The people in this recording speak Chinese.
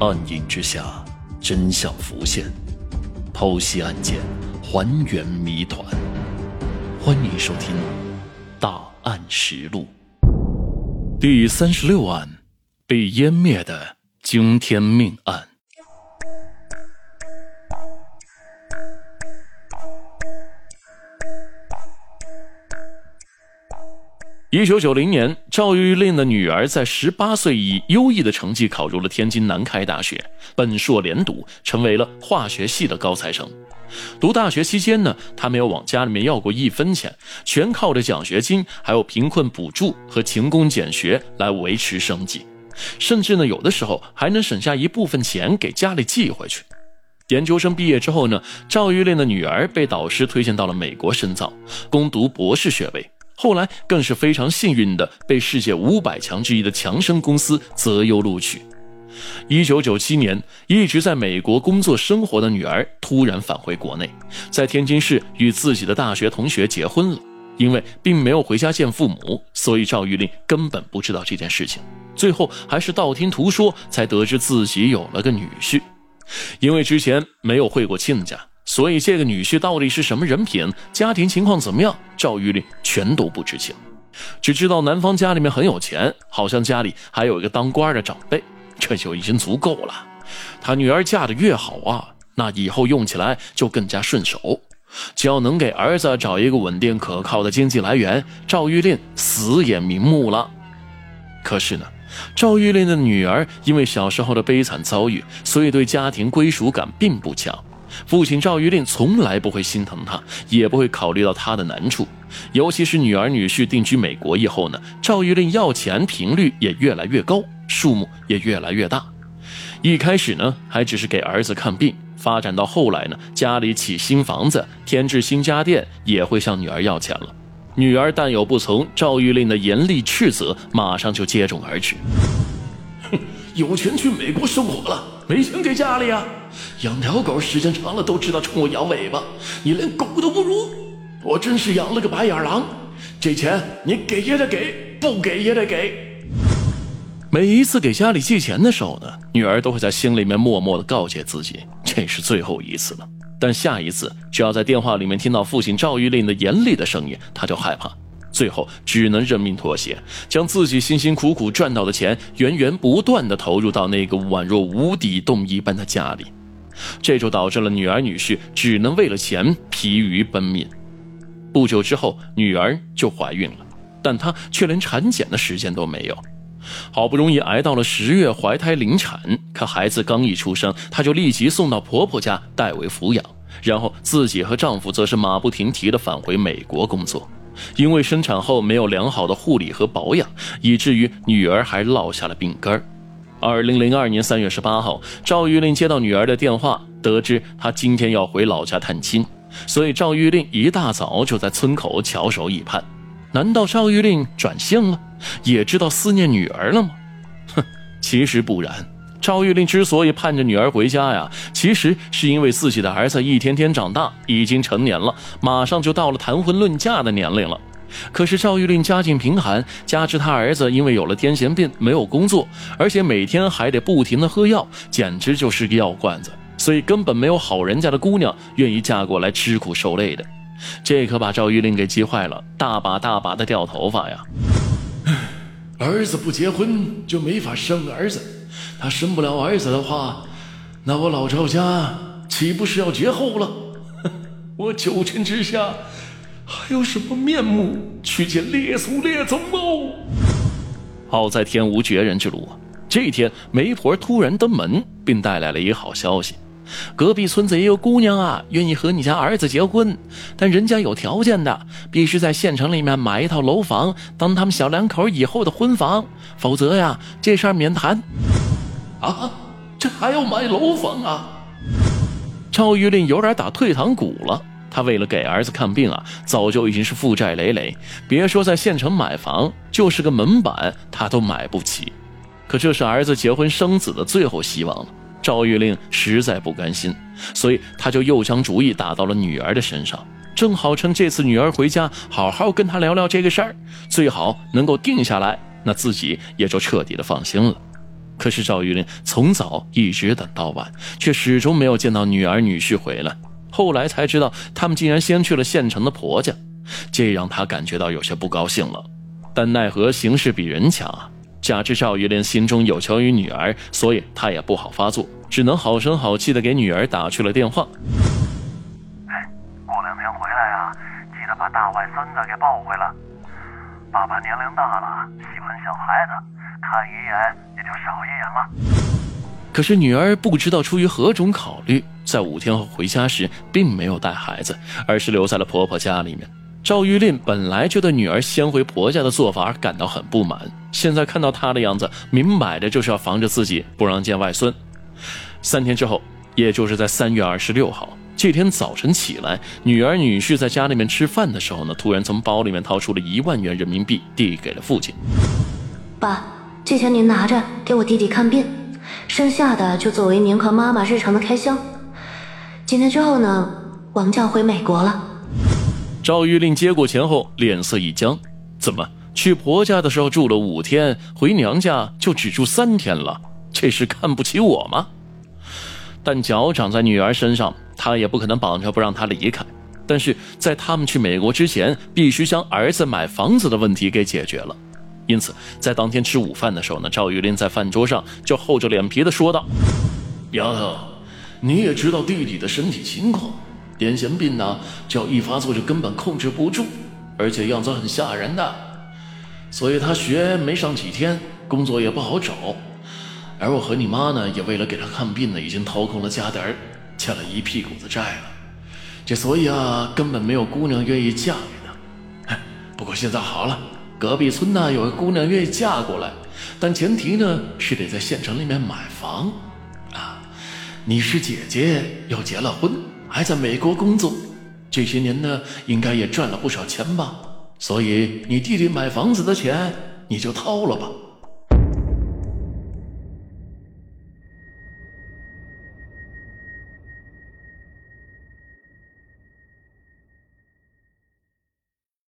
暗影之下，真相浮现，剖析案件，还原谜团。欢迎收听《大案实录》第三十六案：被湮灭的惊天命案。一九九零年，赵玉令的女儿在十八岁以优异的成绩考入了天津南开大学，本硕连读，成为了化学系的高材生。读大学期间呢，他没有往家里面要过一分钱，全靠着奖学金、还有贫困补助和勤工俭学来维持生计，甚至呢，有的时候还能省下一部分钱给家里寄回去。研究生毕业之后呢，赵玉令的女儿被导师推荐到了美国深造，攻读博士学位。后来更是非常幸运的被世界五百强之一的强生公司择优录取。一九九七年，一直在美国工作生活的女儿突然返回国内，在天津市与自己的大学同学结婚了。因为并没有回家见父母，所以赵玉令根本不知道这件事情。最后还是道听途说才得知自己有了个女婿。因为之前没有会过亲家。所以这个女婿到底是什么人品，家庭情况怎么样，赵玉令全都不知情，只知道男方家里面很有钱，好像家里还有一个当官的长辈，这就已经足够了。他女儿嫁的越好啊，那以后用起来就更加顺手。只要能给儿子找一个稳定可靠的经济来源，赵玉令死也瞑目了。可是呢，赵玉令的女儿因为小时候的悲惨遭遇，所以对家庭归属感并不强。父亲赵玉令从来不会心疼他，也不会考虑到他的难处。尤其是女儿女婿定居美国以后呢，赵玉令要钱频率也越来越高，数目也越来越大。一开始呢，还只是给儿子看病，发展到后来呢，家里起新房子、添置新家电，也会向女儿要钱了。女儿但有不从，赵玉令的严厉斥责马上就接踵而至。哼，有钱去美国生活了，没钱给家里呀？养条狗时间长了都知道冲我摇尾巴，你连狗都不如，我真是养了个白眼狼。这钱你给也得给，不给也得给。每一次给家里寄钱的时候呢，女儿都会在心里面默默的告诫自己，这是最后一次了。但下一次只要在电话里面听到父亲赵玉令的严厉的声音，她就害怕，最后只能认命妥协，将自己辛辛苦苦赚到的钱源源不断的投入到那个宛若无底洞一般的家里。这就导致了女儿女婿只能为了钱疲于奔命。不久之后，女儿就怀孕了，但她却连产检的时间都没有。好不容易挨到了十月怀胎临产，可孩子刚一出生，她就立即送到婆婆家代为抚养，然后自己和丈夫则是马不停蹄地返回美国工作。因为生产后没有良好的护理和保养，以至于女儿还落下了病根儿。二零零二年三月十八号，赵玉令接到女儿的电话，得知她今天要回老家探亲，所以赵玉令一大早就在村口翘首以盼。难道赵玉令转性了，也知道思念女儿了吗？哼，其实不然。赵玉令之所以盼着女儿回家呀，其实是因为自己的儿子一天天长大，已经成年了，马上就到了谈婚论嫁的年龄了。可是赵玉令家境贫寒，加之他儿子因为有了癫痫病没有工作，而且每天还得不停的喝药，简直就是个药罐子，所以根本没有好人家的姑娘愿意嫁过来吃苦受累的。这可把赵玉令给急坏了，大把大把的掉头发呀！儿子不结婚就没法生儿子，他生不了儿子的话，那我老赵家岂不是要绝后了？我九泉之下。还有什么面目去见列祖列宗哦？好在天无绝人之路啊！这一天，媒婆突然登门，并带来了一个好消息：隔壁村子也有姑娘啊，愿意和你家儿子结婚，但人家有条件的，必须在县城里面买一套楼房，当他们小两口以后的婚房，否则呀，这事儿免谈。啊，这还要买楼房啊？赵玉令有点打退堂鼓了。他为了给儿子看病啊，早就已经是负债累累，别说在县城买房，就是个门板他都买不起。可这是儿子结婚生子的最后希望了，赵玉令实在不甘心，所以他就又将主意打到了女儿的身上，正好趁这次女儿回家，好好跟他聊聊这个事儿，最好能够定下来，那自己也就彻底的放心了。可是赵玉林从早一直等到晚，却始终没有见到女儿女婿回来。后来才知道，他们竟然先去了县城的婆家，这让他感觉到有些不高兴了。但奈何形势比人强啊！加之赵玉莲心中有求于女儿，所以他也不好发作，只能好声好气的给女儿打去了电话。过两天回来啊，记得把大外孙子给抱回来。爸爸年龄大了，喜欢小孩子。看一眼了。可是女儿不知道出于何种考虑，在五天后回家时，并没有带孩子，而是留在了婆婆家里面。赵玉令本来就对女儿先回婆家的做法感到很不满，现在看到她的样子，明摆着就是要防着自己不让见外孙。三天之后，也就是在三月二十六号这天早晨起来，女儿女婿在家里面吃饭的时候呢，突然从包里面掏出了一万元人民币，递给了父亲。爸。这钱您拿着给我弟弟看病，剩下的就作为您和妈妈日常的开销。几天之后呢，王将回美国了。赵玉令接过钱后，脸色一僵：怎么去婆家的时候住了五天，回娘家就只住三天了？这是看不起我吗？但脚长在女儿身上，他也不可能绑着不让她离开。但是在他们去美国之前，必须将儿子买房子的问题给解决了。因此，在当天吃午饭的时候呢，赵玉林在饭桌上就厚着脸皮的说道：“丫头，你也知道弟弟的身体情况，癫痫病呢，只要一发作就根本控制不住，而且样子很吓人的。所以他学没上几天，工作也不好找。而我和你妈呢，也为了给他看病呢，已经掏空了家底儿，欠了一屁股子债了。这所以啊，根本没有姑娘愿意嫁给他。不过现在好了。”隔壁村呢有个姑娘愿意嫁过来，但前提呢是得在县城里面买房，啊，你是姐姐，又结了婚，还在美国工作，这些年呢应该也赚了不少钱吧？所以你弟弟买房子的钱你就掏了吧。